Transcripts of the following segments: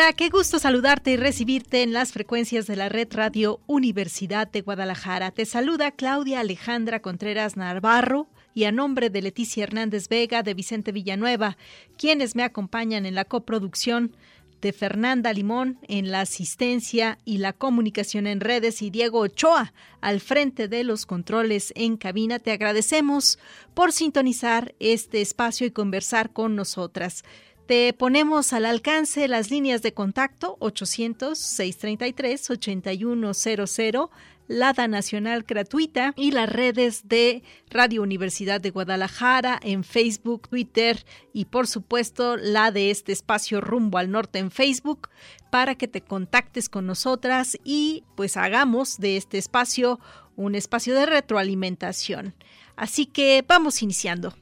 Hola, qué gusto saludarte y recibirte en las frecuencias de la red Radio Universidad de Guadalajara. Te saluda Claudia Alejandra Contreras Navarro y a nombre de Leticia Hernández Vega de Vicente Villanueva, quienes me acompañan en la coproducción de Fernanda Limón en la asistencia y la comunicación en redes y Diego Ochoa al frente de los controles en cabina. Te agradecemos por sintonizar este espacio y conversar con nosotras. Te ponemos al alcance las líneas de contacto 800-633-8100, LADA Nacional Gratuita y las redes de Radio Universidad de Guadalajara en Facebook, Twitter y por supuesto la de este espacio Rumbo al Norte en Facebook para que te contactes con nosotras y pues hagamos de este espacio un espacio de retroalimentación. Así que vamos iniciando.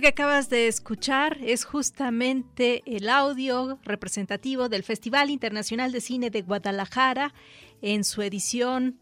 Que acabas de escuchar es justamente el audio representativo del Festival Internacional de Cine de Guadalajara en su edición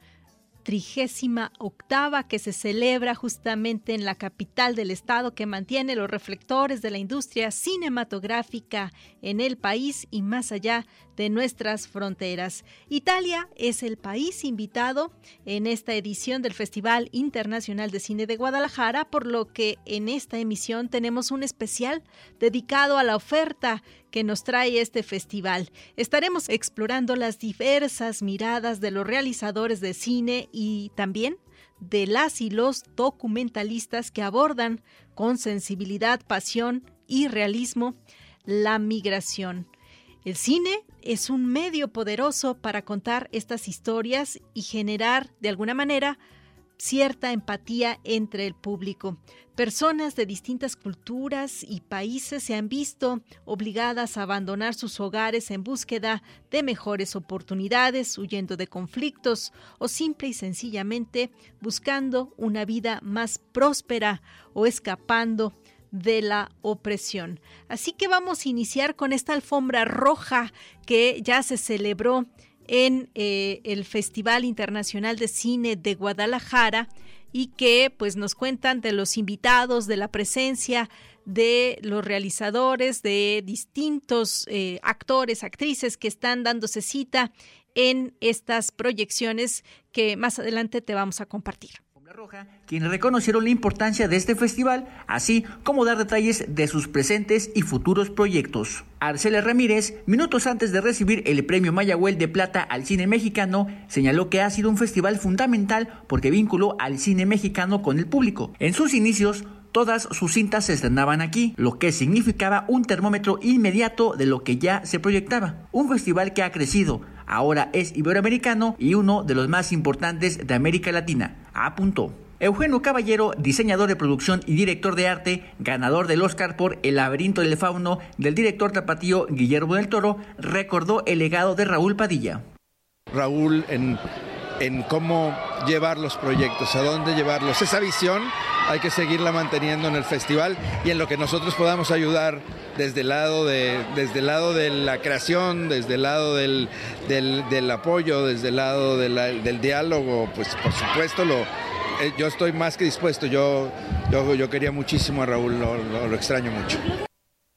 trigésima octava que se celebra justamente en la capital del estado que mantiene los reflectores de la industria cinematográfica en el país y más allá de nuestras fronteras. Italia es el país invitado en esta edición del Festival Internacional de Cine de Guadalajara, por lo que en esta emisión tenemos un especial dedicado a la oferta que nos trae este festival. Estaremos explorando las diversas miradas de los realizadores de cine y también de las y los documentalistas que abordan con sensibilidad, pasión y realismo la migración. El cine es un medio poderoso para contar estas historias y generar, de alguna manera, cierta empatía entre el público. Personas de distintas culturas y países se han visto obligadas a abandonar sus hogares en búsqueda de mejores oportunidades, huyendo de conflictos o simple y sencillamente buscando una vida más próspera o escapando de la opresión. Así que vamos a iniciar con esta alfombra roja que ya se celebró en eh, el Festival Internacional de Cine de Guadalajara y que pues nos cuentan de los invitados, de la presencia de los realizadores, de distintos eh, actores, actrices que están dándose cita en estas proyecciones que más adelante te vamos a compartir. Roja, quienes reconocieron la importancia de este festival, así como dar detalles de sus presentes y futuros proyectos. Arcela Ramírez, minutos antes de recibir el premio Mayagüel de Plata al cine mexicano, señaló que ha sido un festival fundamental porque vinculó al cine mexicano con el público. En sus inicios, Todas sus cintas se estrenaban aquí, lo que significaba un termómetro inmediato de lo que ya se proyectaba. Un festival que ha crecido, ahora es iberoamericano y uno de los más importantes de América Latina, apuntó. Eugenio Caballero, diseñador de producción y director de arte, ganador del Oscar por El laberinto del fauno del director tapatío Guillermo del Toro, recordó el legado de Raúl Padilla. Raúl en en cómo llevar los proyectos, a dónde llevarlos. Esa visión hay que seguirla manteniendo en el festival y en lo que nosotros podamos ayudar desde el lado de, desde el lado de la creación, desde el lado del, del, apoyo, desde el lado del diálogo, pues por supuesto lo, eh, yo estoy más que dispuesto. Yo, yo, yo quería muchísimo a Raúl, lo extraño mucho.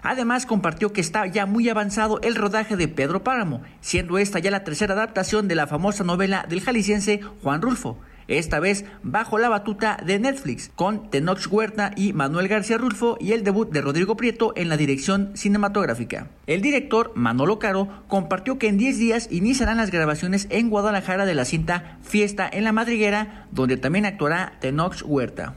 Además compartió que está ya muy avanzado el rodaje de Pedro Páramo, siendo esta ya la tercera adaptación de la famosa novela del jalisciense Juan Rulfo, esta vez bajo la batuta de Netflix, con Tenoch Huerta y Manuel García Rulfo y el debut de Rodrigo Prieto en la dirección cinematográfica. El director, Manolo Caro, compartió que en 10 días iniciarán las grabaciones en Guadalajara de la cinta Fiesta en la Madriguera, donde también actuará Tenoch Huerta.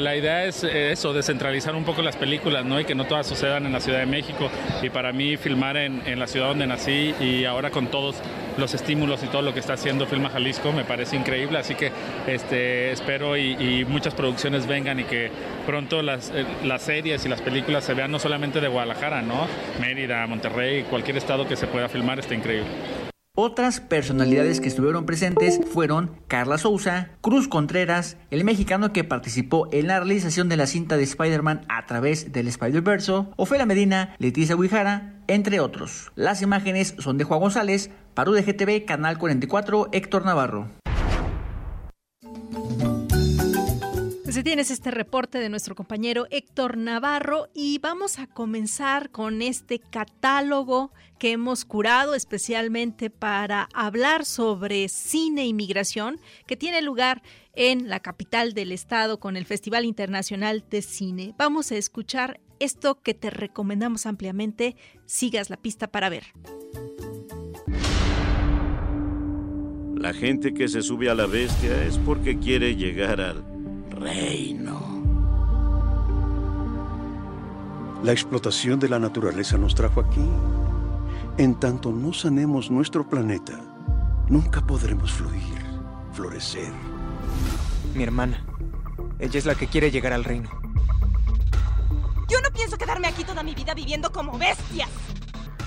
La idea es eso, descentralizar un poco las películas, ¿no? Y que no todas sucedan en la Ciudad de México. Y para mí filmar en, la ciudad donde nací y ahora con todos los estímulos y todo lo que está haciendo Filma Jalisco me parece increíble. Así que este, espero y, muchas producciones vengan y que pronto las, eh, las series y las películas se vean no solamente de Guadalajara, ¿no? Mérida, Monterrey, cualquier estado que se pueda filmar está increíble. Otras personalidades que estuvieron presentes fueron Carla Souza, Cruz Contreras, el mexicano que participó en la realización de la cinta de Spider-Man a través del Spider-Verse, Ofelia Medina, Leticia Huijara, entre otros. Las imágenes son de Juan González, para UDGTV, Canal 44, Héctor Navarro. Tienes este reporte de nuestro compañero Héctor Navarro y vamos a comenzar con este catálogo que hemos curado especialmente para hablar sobre cine y migración que tiene lugar en la capital del estado con el Festival Internacional de Cine. Vamos a escuchar esto que te recomendamos ampliamente. Sigas la pista para ver. La gente que se sube a la bestia es porque quiere llegar al reino. La explotación de la naturaleza nos trajo aquí. En tanto no sanemos nuestro planeta, nunca podremos fluir, florecer. Mi hermana. Ella es la que quiere llegar al reino. Yo no pienso quedarme aquí toda mi vida viviendo como bestias.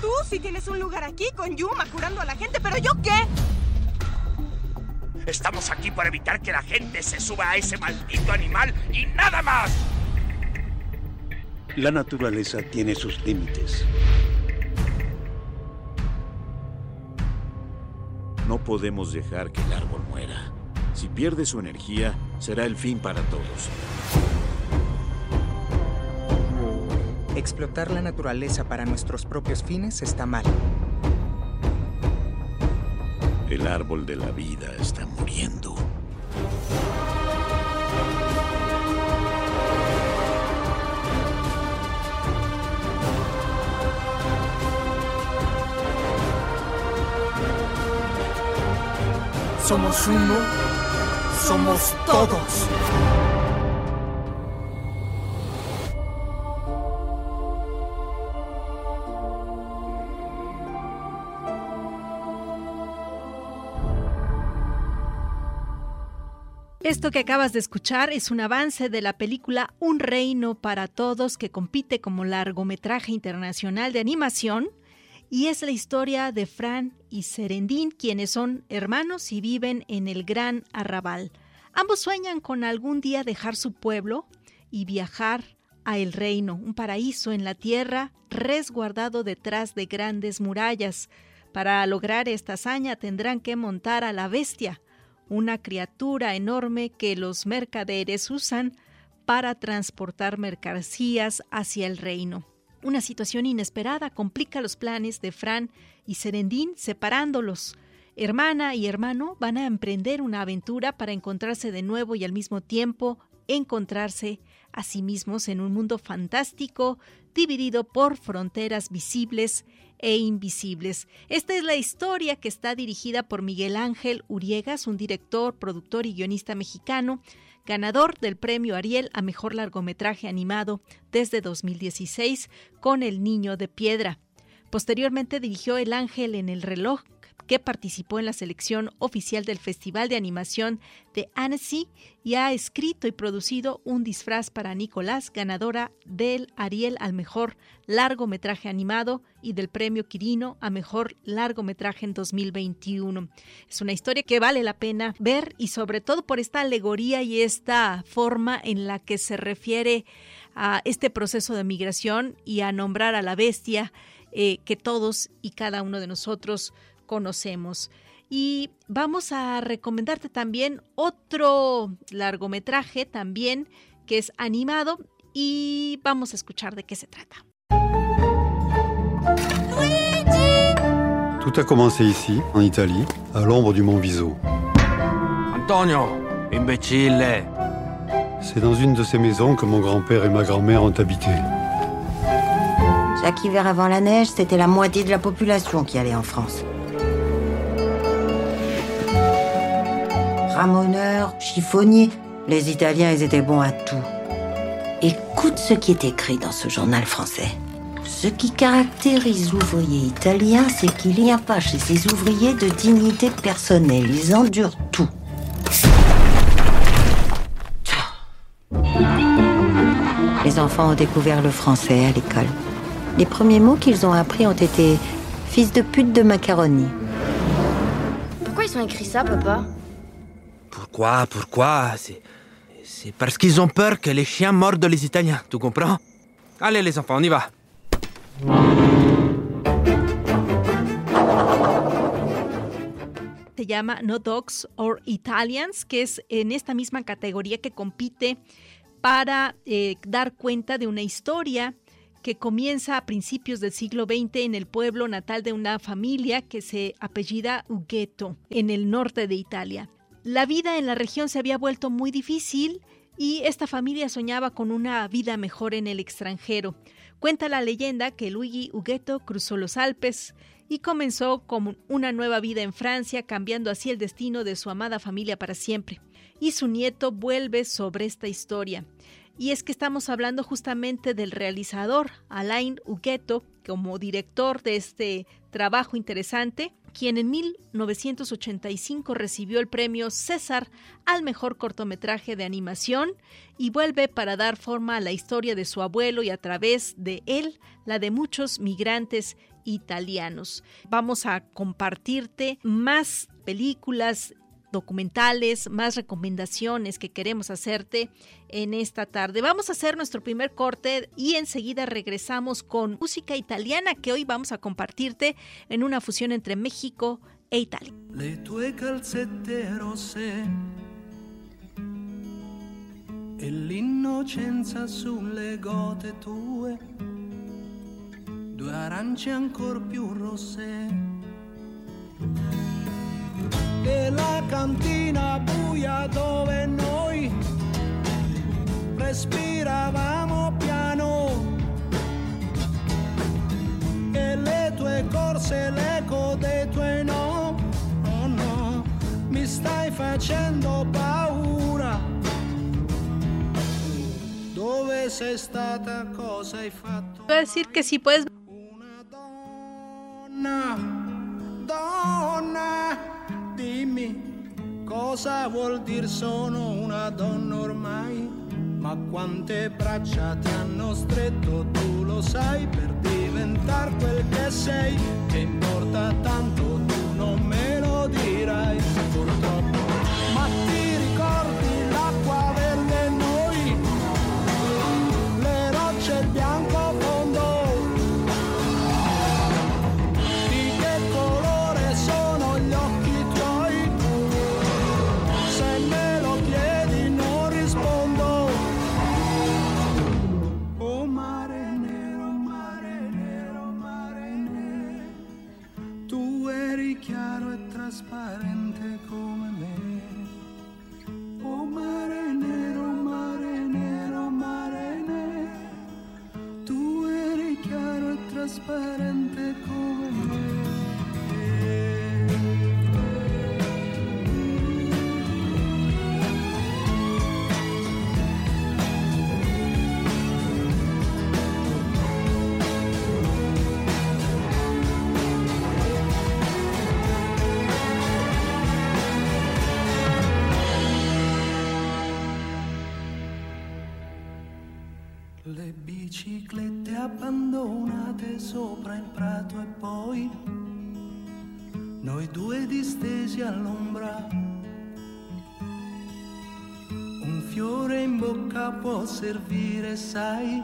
Tú sí tienes un lugar aquí con Yuma curando a la gente, pero ¿yo qué? Estamos aquí para evitar que la gente se suba a ese maldito animal y nada más. La naturaleza tiene sus límites. No podemos dejar que el árbol muera. Si pierde su energía, será el fin para todos. Explotar la naturaleza para nuestros propios fines está mal. El árbol de la vida está Somos uno, somos todos. Esto que acabas de escuchar es un avance de la película Un Reino para Todos que compite como largometraje internacional de animación y es la historia de Fran y Serendín, quienes son hermanos y viven en el Gran Arrabal. Ambos sueñan con algún día dejar su pueblo y viajar a el reino, un paraíso en la tierra resguardado detrás de grandes murallas. Para lograr esta hazaña tendrán que montar a la bestia, una criatura enorme que los mercaderes usan para transportar mercancías hacia el reino. Una situación inesperada complica los planes de Fran y Serendín separándolos. Hermana y hermano van a emprender una aventura para encontrarse de nuevo y al mismo tiempo encontrarse a sí mismos en un mundo fantástico dividido por fronteras visibles e invisibles. Esta es la historia que está dirigida por Miguel Ángel Uriegas, un director, productor y guionista mexicano, ganador del premio Ariel a Mejor Largometraje Animado desde 2016 con El Niño de Piedra. Posteriormente dirigió El Ángel en el reloj, que participó en la selección oficial del Festival de Animación de Annecy y ha escrito y producido un disfraz para Nicolás, ganadora del Ariel al mejor largometraje animado y del premio Quirino a mejor largometraje en 2021. Es una historia que vale la pena ver y sobre todo por esta alegoría y esta forma en la que se refiere a este proceso de migración y a nombrar a la bestia eh, que todos y cada uno de nosotros conocemos. Y vamos a recomendarte también otro largometraje también que es animado y vamos a escuchar de qué se trata. Tout a commencé ici, en Italie, à l'ombre du mont Viso. Antonio, imbécile C'est dans une de ces maisons que mon grand-père et ma grand-mère ont habité. Chaque hiver avant la neige, c'était la moitié de la population qui allait en France. Ramoneurs, chiffonniers, les Italiens, ils étaient bons à tout. Écoute ce qui est écrit dans ce journal français. Ce qui caractérise l'ouvrier italien, c'est qu'il n'y a pas chez ces ouvriers de dignité personnelle. Ils endurent tout. Les enfants ont découvert le français à l'école. Les premiers mots qu'ils ont appris ont été fils de pute de macaroni. Pourquoi ils ont écrit ça, papa? Pourquoi Pourquoi C'est. C'est parce qu'ils ont peur que les chiens mordent les Italiens, tu comprends Allez les enfants, on y va. Se llama No Dogs or Italians, que es en esta misma categoría que compite para eh, dar cuenta de una historia que comienza a principios del siglo XX en el pueblo natal de una familia que se apellida Ughetto, en el norte de Italia. La vida en la región se había vuelto muy difícil y esta familia soñaba con una vida mejor en el extranjero. Cuenta la leyenda que Luigi Ughetto cruzó los Alpes y comenzó con una nueva vida en Francia, cambiando así el destino de su amada familia para siempre. Y su nieto vuelve sobre esta historia. Y es que estamos hablando justamente del realizador Alain Huguetto como director de este trabajo interesante, quien en 1985 recibió el premio César al mejor cortometraje de animación y vuelve para dar forma a la historia de su abuelo y a través de él la de muchos migrantes italianos. Vamos a compartirte más películas documentales, más recomendaciones que queremos hacerte en esta tarde. Vamos a hacer nuestro primer corte y enseguida regresamos con música italiana que hoy vamos a compartirte en una fusión entre México e Italia. Le tue calzette e gote tue, due più la cantina buia dove noi respiravamo piano e le tue corse, l'eco dei tuoi no, oh no, mi stai facendo paura. Dove sei stata? Cosa hai fatto? Voy a decir que si puedes Donna, donna, dimmi cosa vuol dire sono una donna ormai. Ma quante braccia ti hanno stretto, tu lo sai, per diventare quel che sei. Che importa tanto, tu non me lo dirai, purtroppo. Ma ti ricordi l'acqua verde noi? Le rocce il biciclette abbandonate sopra il prato e poi noi due distesi all'ombra. Un fiore in bocca può servire, sai,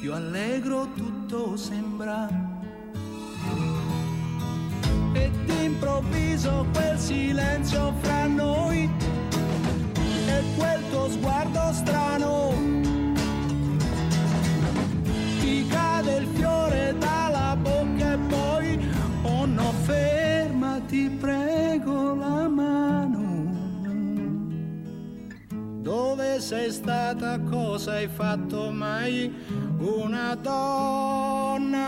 più allegro tutto sembra. E d'improvviso quel silenzio fra noi e quel tuo sguardo strano prego la mano. Dove sei stata? Cosa hai fatto mai? Una donna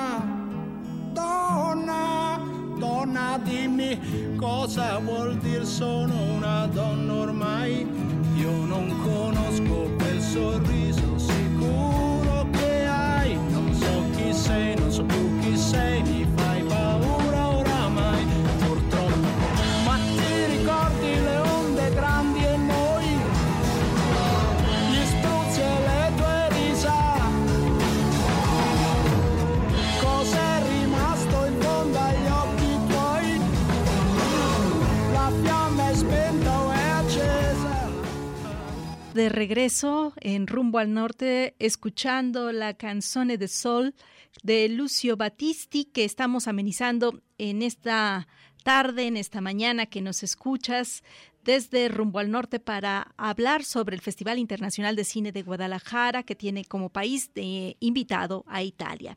donna donna dimmi cosa vuol dire sono una donna ormai. Io non conosco quel sorriso De regreso en rumbo al norte, escuchando la canzone de Sol de Lucio Battisti que estamos amenizando en esta tarde, en esta mañana que nos escuchas desde Rumbo al Norte para hablar sobre el Festival Internacional de Cine de Guadalajara que tiene como país invitado a Italia.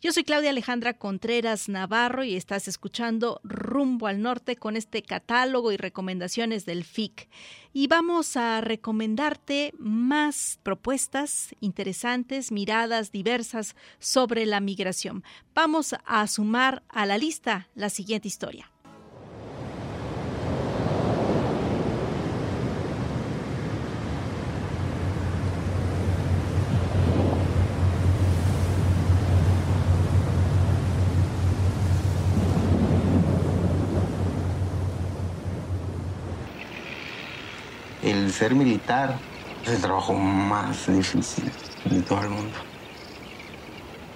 Yo soy Claudia Alejandra Contreras Navarro y estás escuchando Rumbo al Norte con este catálogo y recomendaciones del FIC. Y vamos a recomendarte más propuestas interesantes, miradas diversas sobre la migración. Vamos a sumar a la lista la siguiente historia. Ser militar es el trabajo más difícil de todo el mundo.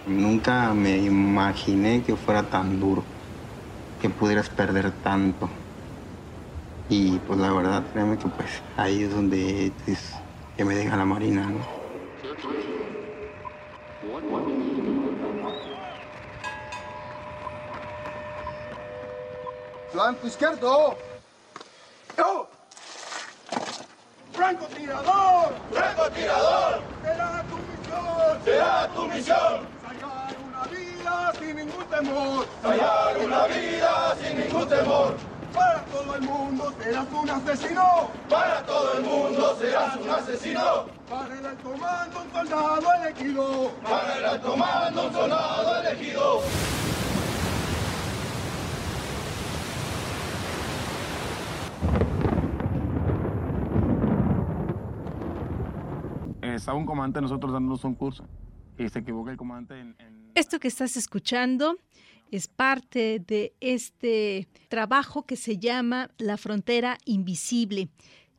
Nunca me imaginé que fuera tan duro, que pudieras perder tanto. Y pues la verdad, créeme que pues ahí es donde es, que me deja la marina, ¿no? Flanco izquierdo. ¡Oh! ¡Franco tirador! ¡Franco tirador! ¡Será tu misión! ¡Será tu misión! Salvar una vida sin ningún temor. Salvar una vida sin ningún temor. Para todo el mundo serás un asesino. Para todo el mundo serás un asesino. Para el alto mando un soldado elegido. Para el alto mando un soldado elegido. Estaba un comandante nosotros dándonos un curso y se equivoca el comandante Esto que estás escuchando es parte de este trabajo que se llama La frontera invisible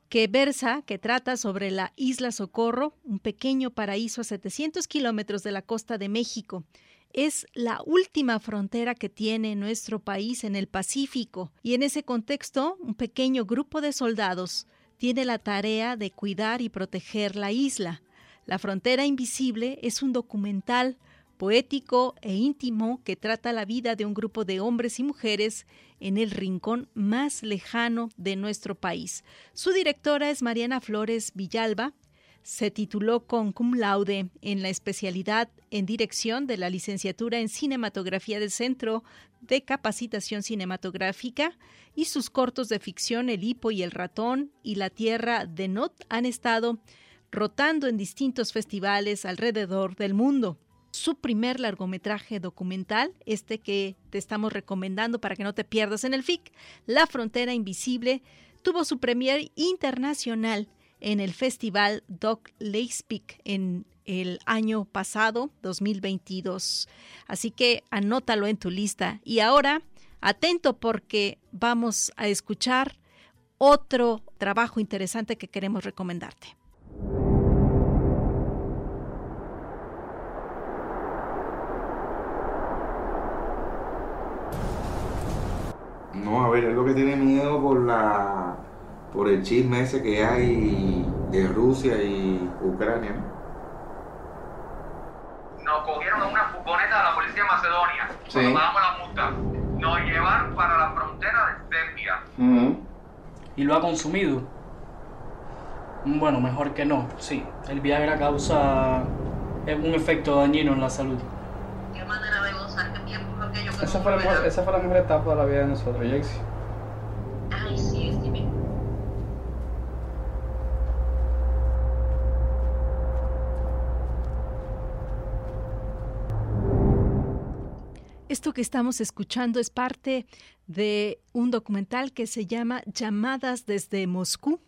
que versa, que trata sobre la isla Socorro, un pequeño paraíso a 700 kilómetros de la costa de México. Es la última frontera que tiene nuestro país en el Pacífico y en ese contexto un pequeño grupo de soldados tiene la tarea de cuidar y proteger la isla. La frontera invisible es un documental poético e íntimo que trata la vida de un grupo de hombres y mujeres en el rincón más lejano de nuestro país. Su directora es Mariana Flores Villalba. Se tituló con cum laude en la especialidad en dirección de la licenciatura en cinematografía del Centro de Capacitación Cinematográfica y sus cortos de ficción El hipo y el ratón y La tierra de Not han estado rotando en distintos festivales alrededor del mundo. Su primer largometraje documental, este que te estamos recomendando para que no te pierdas en el FIC, La Frontera Invisible, tuvo su premier internacional en el festival Doc Leipzig en el año pasado, 2022. Así que anótalo en tu lista. Y ahora, atento porque vamos a escuchar otro trabajo interesante que queremos recomendarte. No, a ver, es lo que tiene miedo por la por el chisme ese que hay de Rusia y Ucrania. Nos cogieron en una furgoneta de la policía de Macedonia. Sí. Cuando pagamos la multa. Nos llevaron para la frontera de Serbia. ¿Y lo ha consumido? Bueno, mejor que no, sí. El Viagra causa un efecto dañino en la salud. Esa fue, la mejor, esa fue la mejor etapa de la vida de nosotros, Jexy. Ay, sí, sí, me... Esto que estamos escuchando es parte de un documental que se llama Llamadas desde Moscú.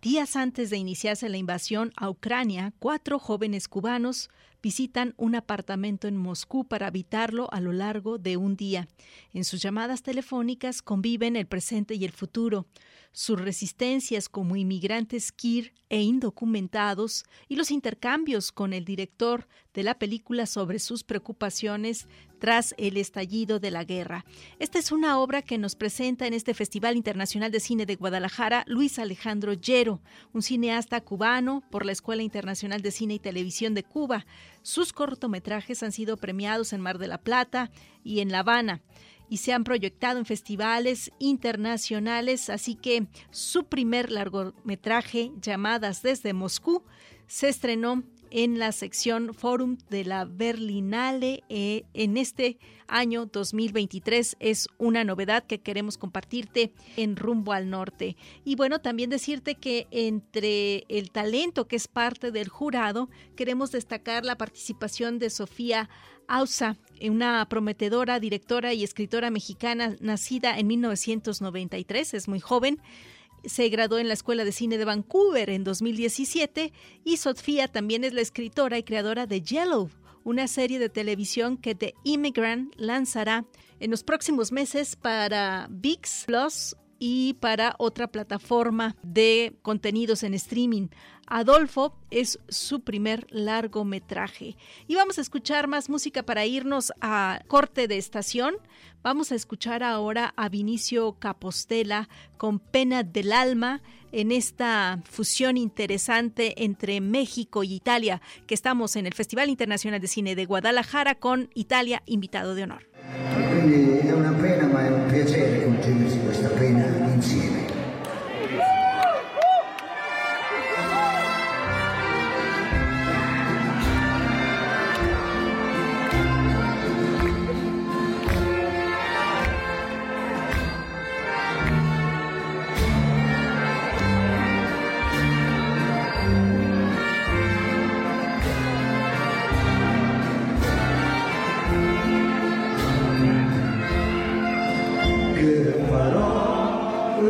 Días antes de iniciarse la invasión a Ucrania, cuatro jóvenes cubanos visitan un apartamento en Moscú para habitarlo a lo largo de un día. En sus llamadas telefónicas conviven el presente y el futuro, sus resistencias como inmigrantes queer e indocumentados y los intercambios con el director de la película sobre sus preocupaciones tras el estallido de la guerra. Esta es una obra que nos presenta en este Festival Internacional de Cine de Guadalajara Luis Alejandro Llero, un cineasta cubano por la Escuela Internacional de Cine y Televisión de Cuba. Sus cortometrajes han sido premiados en Mar de la Plata y en La Habana y se han proyectado en festivales internacionales, así que su primer largometraje, Llamadas desde Moscú, se estrenó en la sección Forum de la Berlinale eh, en este año 2023. Es una novedad que queremos compartirte en Rumbo al Norte. Y bueno, también decirte que entre el talento que es parte del jurado, queremos destacar la participación de Sofía Ausa, una prometedora directora y escritora mexicana nacida en 1993, es muy joven. Se graduó en la Escuela de Cine de Vancouver en 2017 y Sofía también es la escritora y creadora de Yellow, una serie de televisión que The Immigrant lanzará en los próximos meses para VIX Plus y para otra plataforma de contenidos en streaming. Adolfo es su primer largometraje. Y vamos a escuchar más música para irnos a corte de estación. Vamos a escuchar ahora a Vinicio Capostela con Pena del Alma en esta fusión interesante entre México y Italia, que estamos en el Festival Internacional de Cine de Guadalajara con Italia invitado de honor.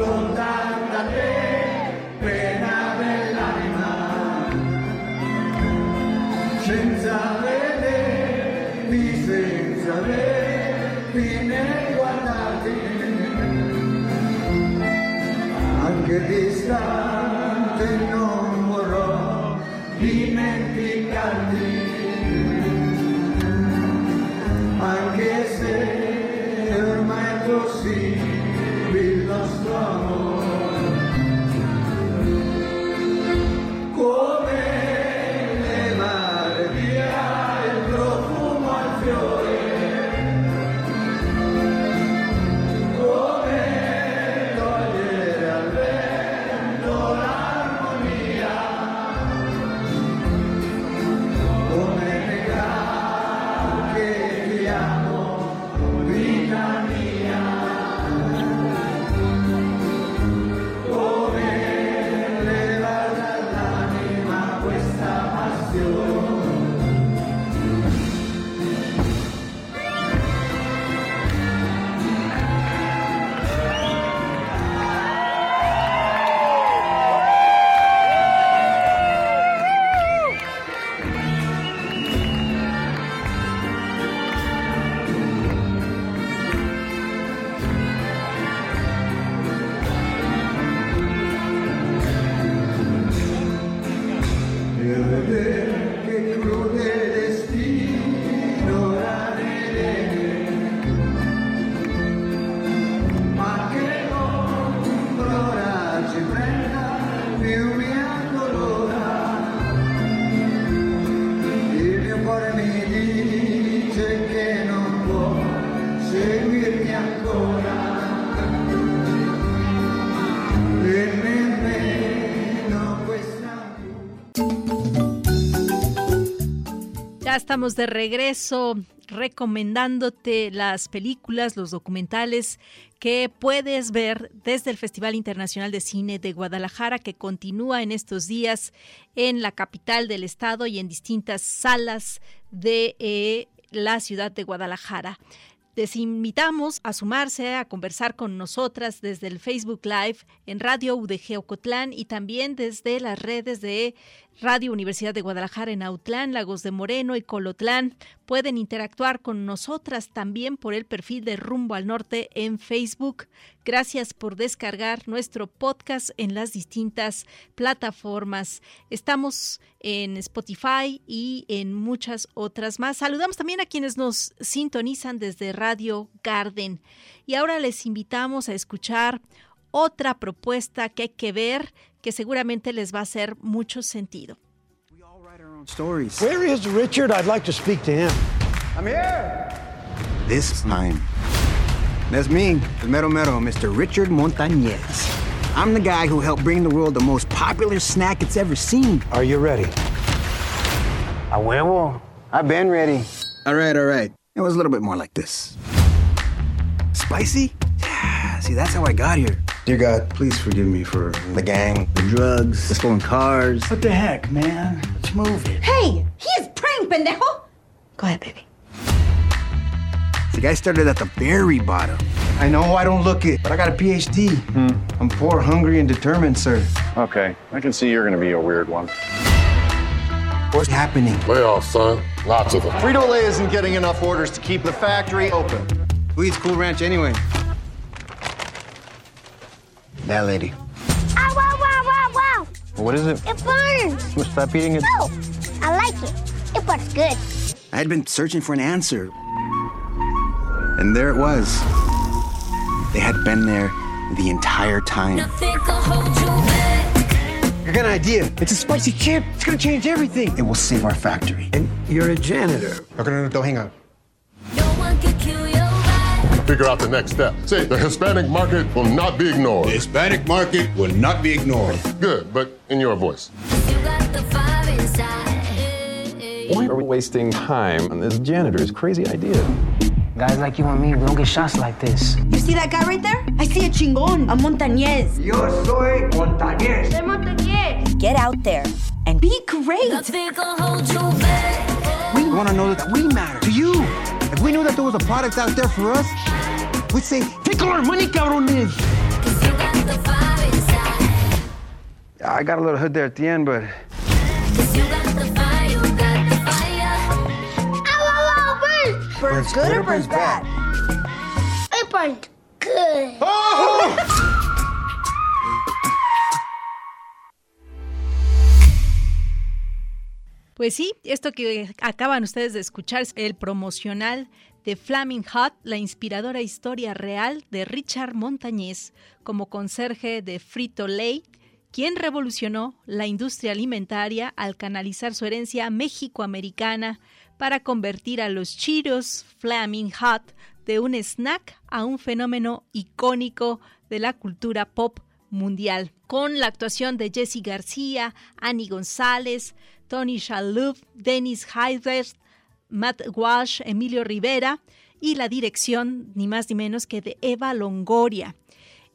83, pena dell'anima, senza vederti, senza vederti né guardarti, anche distante. Good. De regreso recomendándote las películas, los documentales que puedes ver desde el Festival Internacional de Cine de Guadalajara que continúa en estos días en la capital del estado y en distintas salas de eh, la ciudad de Guadalajara. Les invitamos a sumarse a conversar con nosotras desde el Facebook Live en Radio UDG Ocotlán y también desde las redes de Radio Universidad de Guadalajara en Autlán, Lagos de Moreno y Colotlán. Pueden interactuar con nosotras también por el perfil de Rumbo al Norte en Facebook. Gracias por descargar nuestro podcast en las distintas plataformas. Estamos en Spotify y en muchas otras más. Saludamos también a quienes nos sintonizan desde Radio Garden. Y ahora les invitamos a escuchar otra propuesta que hay que ver que seguramente les va a hacer mucho sentido. Stories. Where is Richard? I'd like to speak to him. I'm here. This time. That's me, the mero mero, Mr. Richard Montañez. I'm the guy who helped bring the world the most popular snack it's ever seen. Are you ready? A huevo. I've been ready. All right, all right. It was a little bit more like this. Spicy? Yeah, see, that's how I got here. Dear God, please forgive me for the gang, the drugs, the stolen cars. What the heck, man? Let's move it. Hey, he is praying, pendejo. Go ahead, baby. The guy started at the very bottom. I know I don't look it, but I got a PhD. Hmm. I'm poor, hungry, and determined, sir. Okay, I can see you're gonna be a weird one. What's happening? Layoffs, son. Lots of them. Frito-Lay isn't getting enough orders to keep the factory open. Who eats Cool Ranch anyway? That lady. Ow, wow, wow, wow, wow. What is it? It burns. Well, stop eating it. No, I like it. It burns good. I had been searching for an answer. And there it was. They had been there the entire time. I got an idea. It's a spicy chip. It's gonna change everything. It will save our factory. And you're a janitor. Okay, no, no, don't hang up. Figure out the next step. Say, the Hispanic market will not be ignored. The Hispanic market will not be ignored. Good, but in your voice. Why are we wasting time on this janitor's crazy idea? Guys like you and me, we don't get shots like this. You see that guy right there? I see a chingon, a montañez. Yo soy Montañez. Soy Montañez. Get out there and be great. We want to know that we matter to you. If we knew that there was a product out there for us, we'd say, take all our money, cabrones. I got a little hood there at the end, but burns. Burns good or burns bad? It burns good. Pues sí, esto que acaban ustedes de escuchar es el promocional de Flaming Hot, la inspiradora historia real de Richard Montañez como conserje de Frito Lay, quien revolucionó la industria alimentaria al canalizar su herencia mexicoamericana para convertir a los Cheetos Flaming Hot de un snack a un fenómeno icónico de la cultura pop mundial, con la actuación de Jesse García, Annie González, Tony Shalhoub, Dennis Heidrich, Matt Walsh, Emilio Rivera y la dirección ni más ni menos que de Eva Longoria.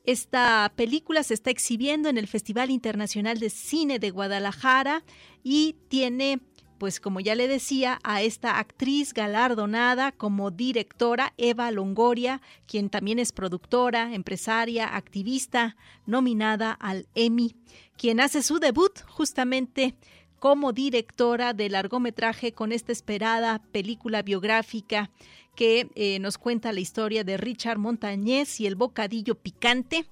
Esta película se está exhibiendo en el Festival Internacional de Cine de Guadalajara y tiene, pues como ya le decía, a esta actriz galardonada como directora, Eva Longoria, quien también es productora, empresaria, activista, nominada al Emmy, quien hace su debut justamente como directora de largometraje con esta esperada película biográfica que eh, nos cuenta la historia de Richard Montañez y el bocadillo picante,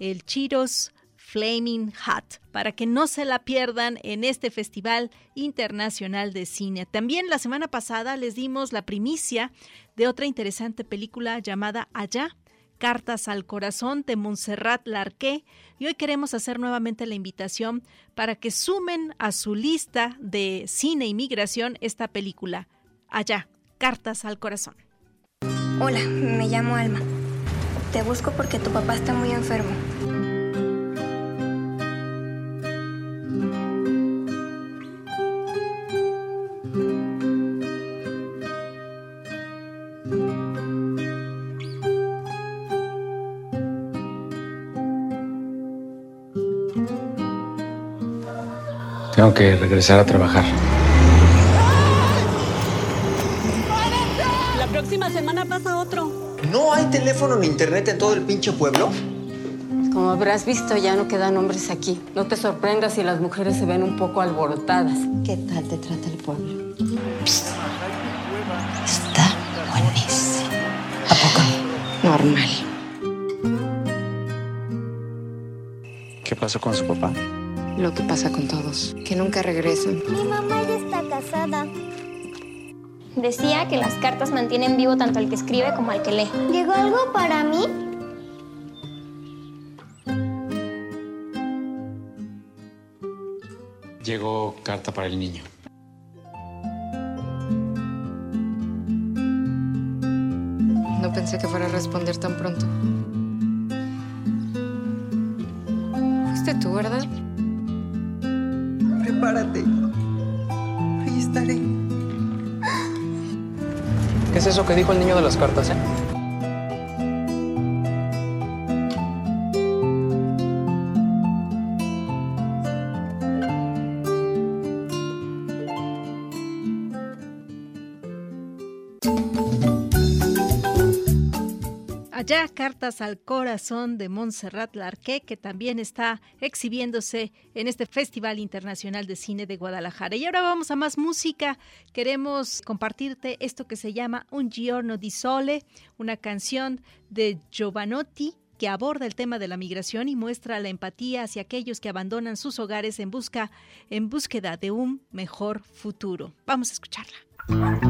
el Chiros Flaming Hot, para que no se la pierdan en este Festival Internacional de Cine. También la semana pasada les dimos la primicia de otra interesante película llamada Allá, Cartas al Corazón de Montserrat Larqué y hoy queremos hacer nuevamente la invitación para que sumen a su lista de cine y migración esta película. Allá, Cartas al Corazón. Hola, me llamo Alma. Te busco porque tu papá está muy enfermo. Tengo que regresar a trabajar. La próxima semana pasa otro. ¿No hay teléfono ni internet en todo el pinche pueblo? Como habrás visto, ya no quedan hombres aquí. No te sorprendas si las mujeres se ven un poco alborotadas. ¿Qué tal te trata el pueblo? Está buenísimo. ¿A poco? Normal. ¿Qué pasó con su papá? Lo que pasa con todos, que nunca regresan. Mi mamá ya está casada. Decía que las cartas mantienen vivo tanto al que escribe como al que lee. ¿Llegó algo para mí? Llegó carta para el niño. No pensé que fuera a responder tan pronto. Fuiste tú, ¿verdad? Prepárate. Ahí estaré. ¿Qué es eso que dijo el niño de las cartas, eh? Cartas al Corazón de Montserrat Larqué, que también está exhibiéndose en este Festival Internacional de Cine de Guadalajara. Y ahora vamos a más música. Queremos compartirte esto que se llama Un Giorno di Sole, una canción de Giovanotti que aborda el tema de la migración y muestra la empatía hacia aquellos que abandonan sus hogares en busca en búsqueda de un mejor futuro. Vamos a escucharla.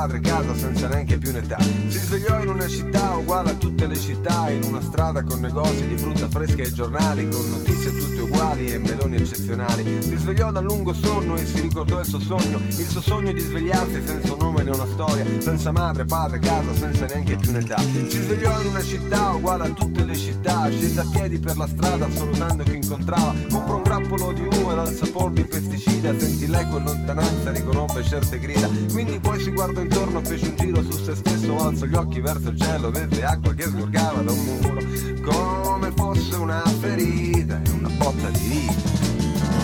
Padre, casa, senza neanche più un'età. Si svegliò in una città uguale a tutte le città, in una strada con negozi di frutta fresca e giornali, con notizie tutte uguali e meloni eccezionali. Si svegliò dal lungo sonno e si ricordò il suo sogno, il suo sogno di svegliarsi senza un nome né una storia, senza madre, padre, casa, senza neanche più un'età. Si svegliò in una città uguale a tutte le città, scese a piedi per la strada salutando chi incontrava, comprò un grappolo di uva dal sapore di pesticida, sentì l'eco in lontananza, riconobbe certe grida, quindi poi si guardò intorno, fece un giro su se stesso, alzò gli occhi verso il cielo, vede acqua che sgorgava da un muro, come fosse una ferita e una botta di vita.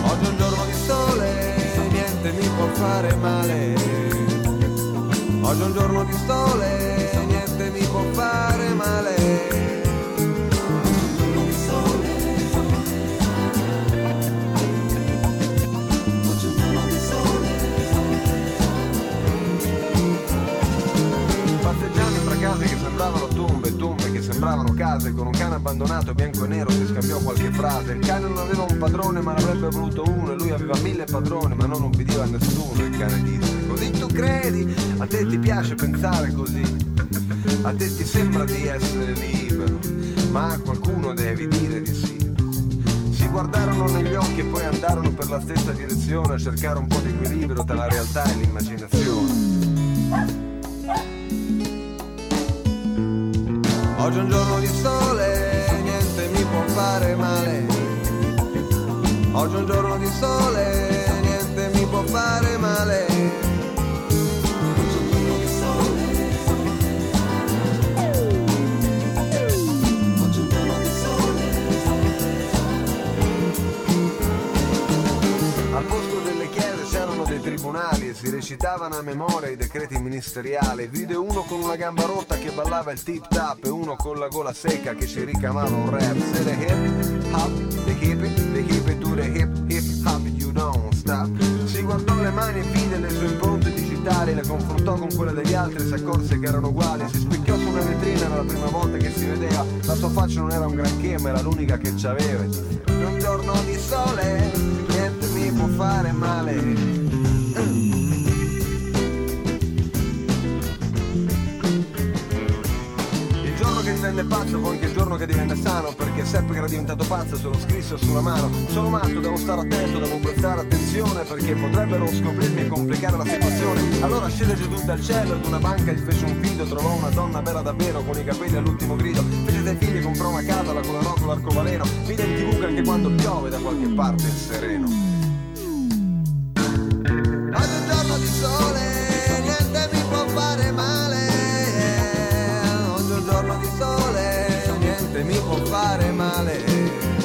Oggi è un giorno di sole, niente mi può fare male. Oggi è un giorno di sole, abbandonato bianco e nero si scambiò qualche frase. Il cane non aveva un padrone ma ne avrebbe voluto uno e lui aveva mille padroni ma non ubbidiva a nessuno. Il cane disse, così tu credi? A te ti piace pensare così? A te ti sembra di essere libero, ma a qualcuno devi dire di sì. Si guardarono negli occhi e poi andarono per la stessa direzione a cercare un po' di equilibrio tra la realtà e l'immaginazione. Oggi è un giorno di sole, fare male. Oggi è un giorno di sole, niente mi può fare male. Si recitavano a memoria i decreti ministeriali. Vide uno con una gamba rotta che ballava il tip tap e uno con la gola secca che ci ricamava un rap. Se the hip hop, the hip the hip to the hip hip hop, you don't stop. Si guardò le mani e vide le sue impronte digitali, le confrontò con quelle degli altri e si accorse che erano uguali. Si specchiò su una vetrina, era la prima volta che si vedeva la sua faccia non era un granché, ma era l'unica che c'aveva. Un giorno di sole, niente mi può fare male. Pazzo anche il giorno che divenne sano Perché seppe che era diventato pazzo se lo scrisse sulla mano. Sono matto, devo stare attento, devo prestare attenzione Perché potrebbero scoprirmi e complicare la situazione. Allora scese giù dal cielo ed una banca gli fece un figlio Trovò una donna bella davvero con i capelli all'ultimo grido. Fece sei figli, comprò una casa, la colorò con l'arcobaleno Vide in tv che anche quando piove da qualche parte è sereno alley.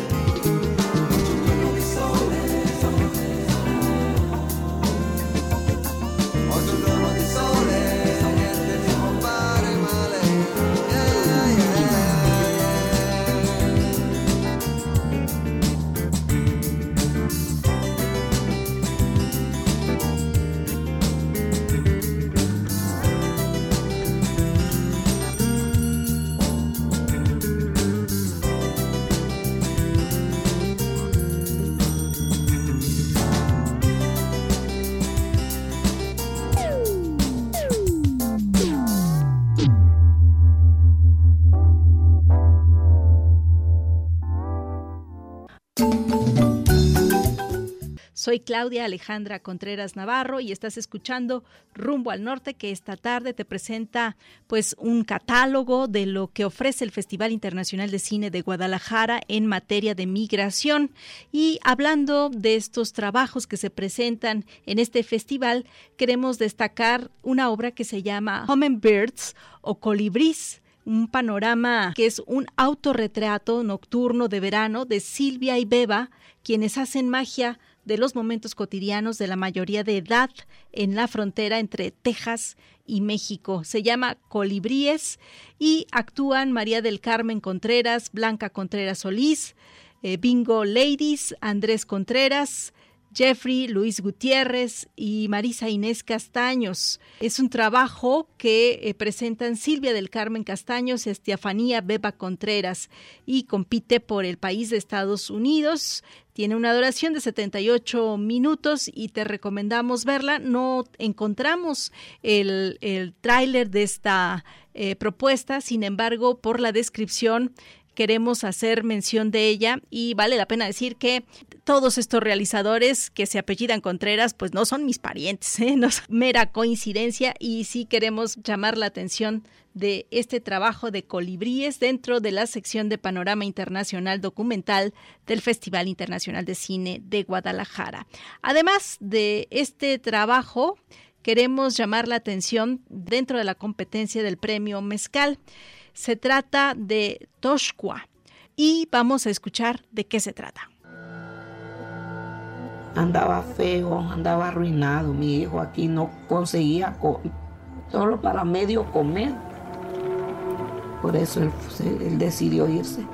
Soy Claudia Alejandra Contreras Navarro y estás escuchando Rumbo al Norte que esta tarde te presenta pues un catálogo de lo que ofrece el Festival Internacional de Cine de Guadalajara en materia de migración. Y hablando de estos trabajos que se presentan en este festival queremos destacar una obra que se llama Hummingbirds o Colibrís un panorama que es un autorretrato nocturno de verano de Silvia y Beba, quienes hacen magia de los momentos cotidianos de la mayoría de edad en la frontera entre Texas y México. Se llama Colibríes y actúan María del Carmen Contreras, Blanca Contreras Solís, eh, Bingo Ladies, Andrés Contreras, Jeffrey Luis Gutiérrez y Marisa Inés Castaños. Es un trabajo que eh, presentan Silvia del Carmen Castaños y Estefanía Beba Contreras y compite por el país de Estados Unidos. Tiene una duración de 78 minutos y te recomendamos verla. No encontramos el, el tráiler de esta eh, propuesta, sin embargo, por la descripción queremos hacer mención de ella y vale la pena decir que todos estos realizadores que se apellidan Contreras pues no son mis parientes, ¿eh? no es mera coincidencia y sí queremos llamar la atención de este trabajo de colibríes dentro de la sección de Panorama Internacional Documental del Festival Internacional de Cine de Guadalajara. Además de este trabajo, queremos llamar la atención dentro de la competencia del premio Mezcal. Se trata de Toshqua y vamos a escuchar de qué se trata. Andaba feo, andaba arruinado. Mi hijo aquí no conseguía co- solo para medio comer. Por eso él, él decidió irse.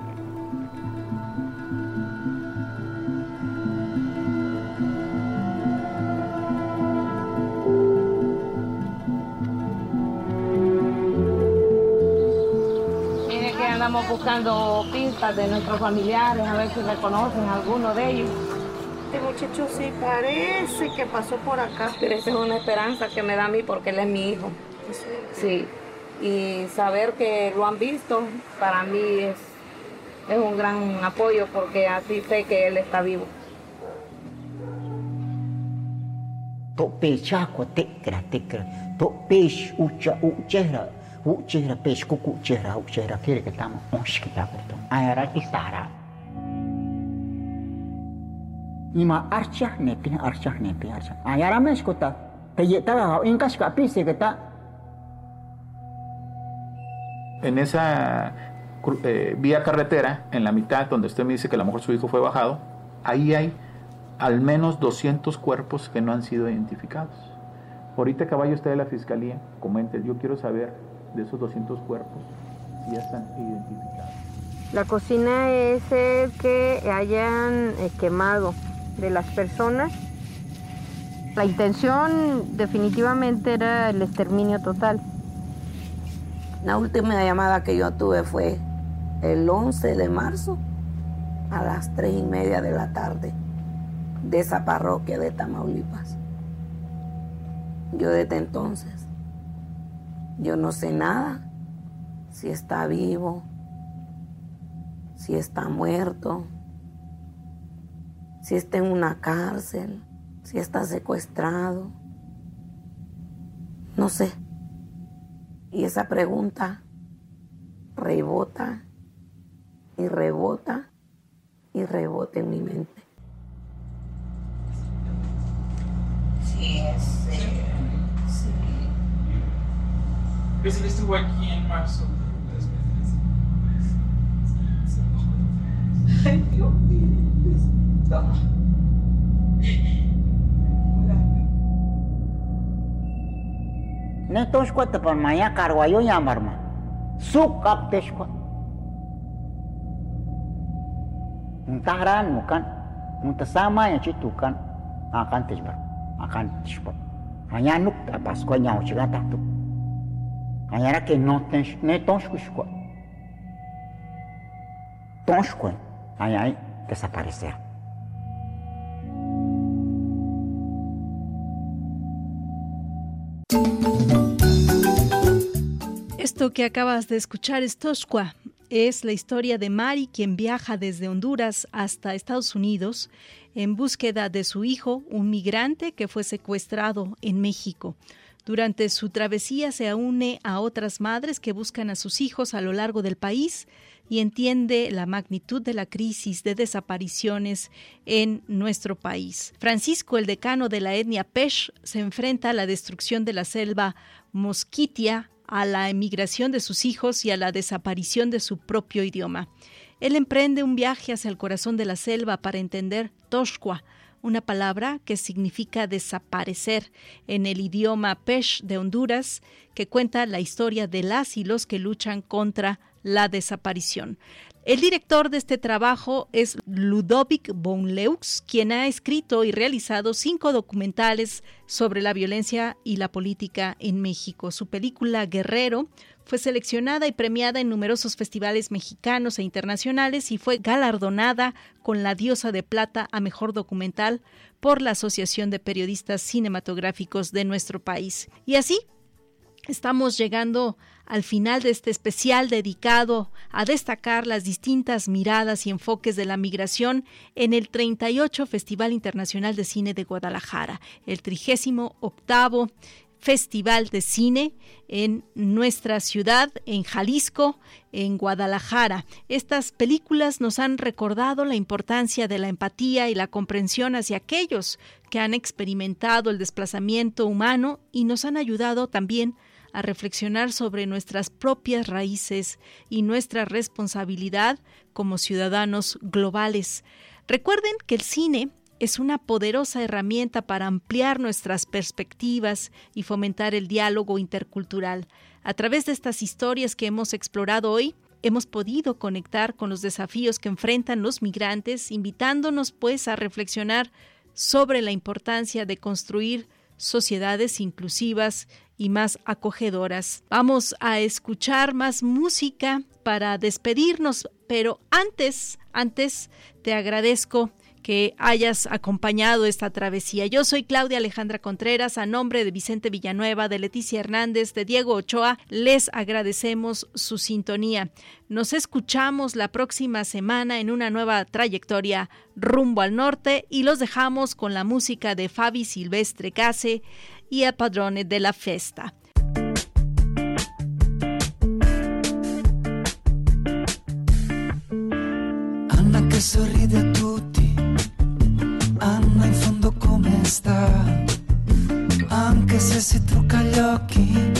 Buscando pistas de nuestros familiares, a ver si reconocen a alguno de ellos. Este muchacho sí parece que pasó por acá. Pero esa es una esperanza que me da a mí porque él es mi hijo. Sí. Y saber que lo han visto, para mí es, es un gran apoyo porque así sé que él está vivo. to pechako tekra tekra to peixe ucha uchera kire que estamos onsh que está perto ayara kisara ima archa nepi archa nepi archa ayara mes kota te yetara inkas ka pise que está. En esa eh, vía carretera, en la mitad, donde usted me dice que a lo mejor su hijo fue bajado, ahí hay al menos 200 cuerpos que no han sido identificados. Ahorita que vaya usted de la fiscalía, comente, yo quiero saber de esos 200 cuerpos si ya están identificados. La cocina es el que hayan eh, quemado de las personas. La intención definitivamente era el exterminio total. La última llamada que yo tuve fue el 11 de marzo a las tres y media de la tarde de esa parroquia de Tamaulipas. Yo desde entonces, yo no sé nada, si está vivo, si está muerto, si está en una cárcel, si está secuestrado. No sé. Y esa pregunta rebota y rebota y rebota en mi mente. Sí, sí. sí. Basically, still working in Microsoft. I feel really this dark. Ne toshko tepan maya mukan, mutasama ya citukan akan tishbar, akan. Hanya nuk apa sekolah nyawa cikata tuh. Que no tens ne aí desaparecer. Esto que acabas de escuchar es Toshqua. Es la historia de Mari, quien viaja desde Honduras hasta Estados Unidos en búsqueda de su hijo, un migrante que fue secuestrado en México. Durante su travesía se une a otras madres que buscan a sus hijos a lo largo del país y entiende la magnitud de la crisis de desapariciones en nuestro país. Francisco, el decano de la etnia Pesh, se enfrenta a la destrucción de la selva mosquitia a la emigración de sus hijos y a la desaparición de su propio idioma. Él emprende un viaje hacia el corazón de la selva para entender Toshqua, una palabra que significa desaparecer en el idioma Pesh de Honduras, que cuenta la historia de las y los que luchan contra la desaparición. El director de este trabajo es Ludovic Bonleux, quien ha escrito y realizado cinco documentales sobre la violencia y la política en México. Su película Guerrero fue seleccionada y premiada en numerosos festivales mexicanos e internacionales y fue galardonada con la Diosa de Plata a Mejor Documental por la Asociación de Periodistas Cinematográficos de nuestro país. Y así, estamos llegando al final de este especial dedicado a destacar las distintas miradas y enfoques de la migración en el 38 Festival Internacional de Cine de Guadalajara, el 38 Festival de Cine en nuestra ciudad, en Jalisco, en Guadalajara. Estas películas nos han recordado la importancia de la empatía y la comprensión hacia aquellos que han experimentado el desplazamiento humano y nos han ayudado también a reflexionar sobre nuestras propias raíces y nuestra responsabilidad como ciudadanos globales. Recuerden que el cine es una poderosa herramienta para ampliar nuestras perspectivas y fomentar el diálogo intercultural. A través de estas historias que hemos explorado hoy, hemos podido conectar con los desafíos que enfrentan los migrantes, invitándonos pues a reflexionar sobre la importancia de construir sociedades inclusivas y más acogedoras. Vamos a escuchar más música para despedirnos, pero antes, antes te agradezco que hayas acompañado esta travesía. Yo soy Claudia Alejandra Contreras, a nombre de Vicente Villanueva, de Leticia Hernández, de Diego Ochoa, les agradecemos su sintonía. Nos escuchamos la próxima semana en una nueva trayectoria rumbo al norte y los dejamos con la música de Fabi Silvestre Case y a Padrone de la Festa. Sorride come sta, anche se si trucca gli occhi,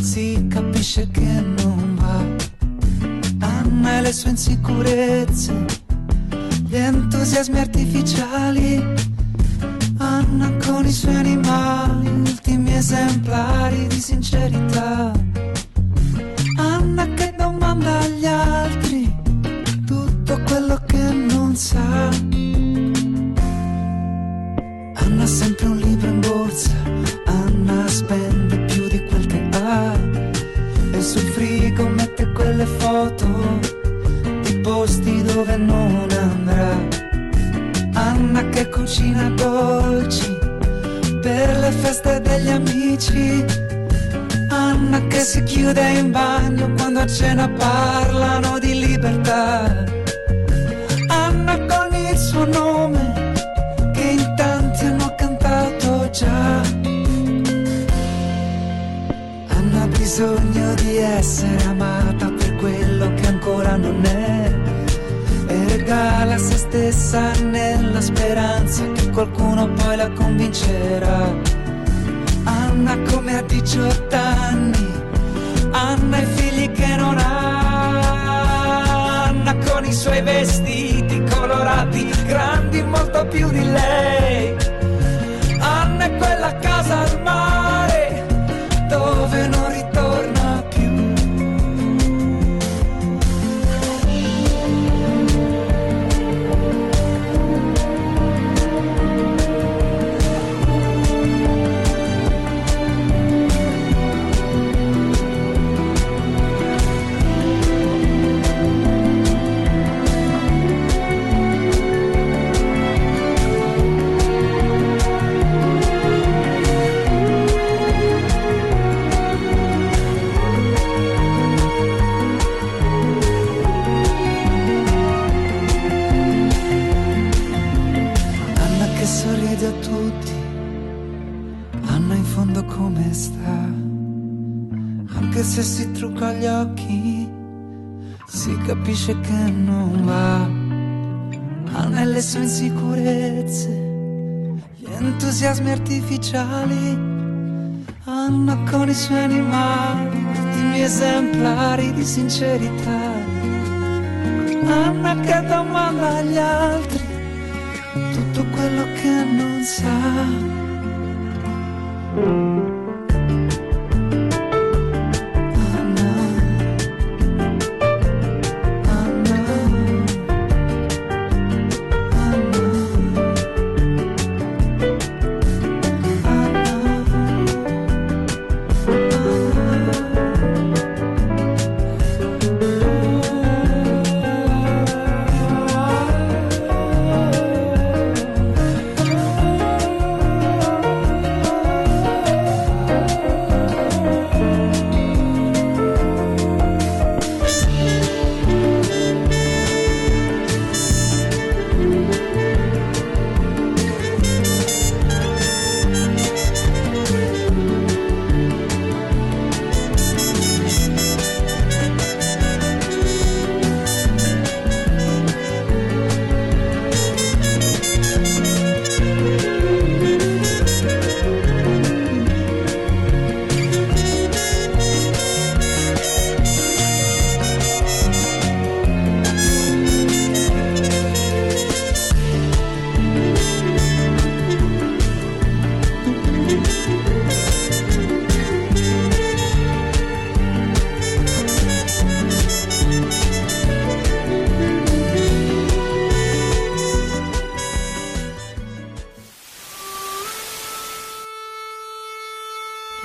si capisce che non va. Anna e le sue insicurezze, gli entusiasmi artificiali, Anna con i suoi animali, ultimi esemplari di sincerità. Anna che domanda agli altri tutto quello che non sa. Borsa, Anna spende più di quel che ha. E sul frigo mette quelle foto posti dove non andrà. Anna che cucina dolci per le feste degli amici. Anna che si chiude in bagno quando a cena parlano di libertà. Anna con il suo nome già. Anna ha bisogno di essere amata per quello che ancora non è. E regala se stessa nella speranza che qualcuno poi la convincerà. Anna come a 18 anni, Anna i figli che non ha. Anna con i suoi vestiti colorati, grandi molto più di lei. Esemplari di sincerità. Anna che domanda agli altri tutto quello che non sa.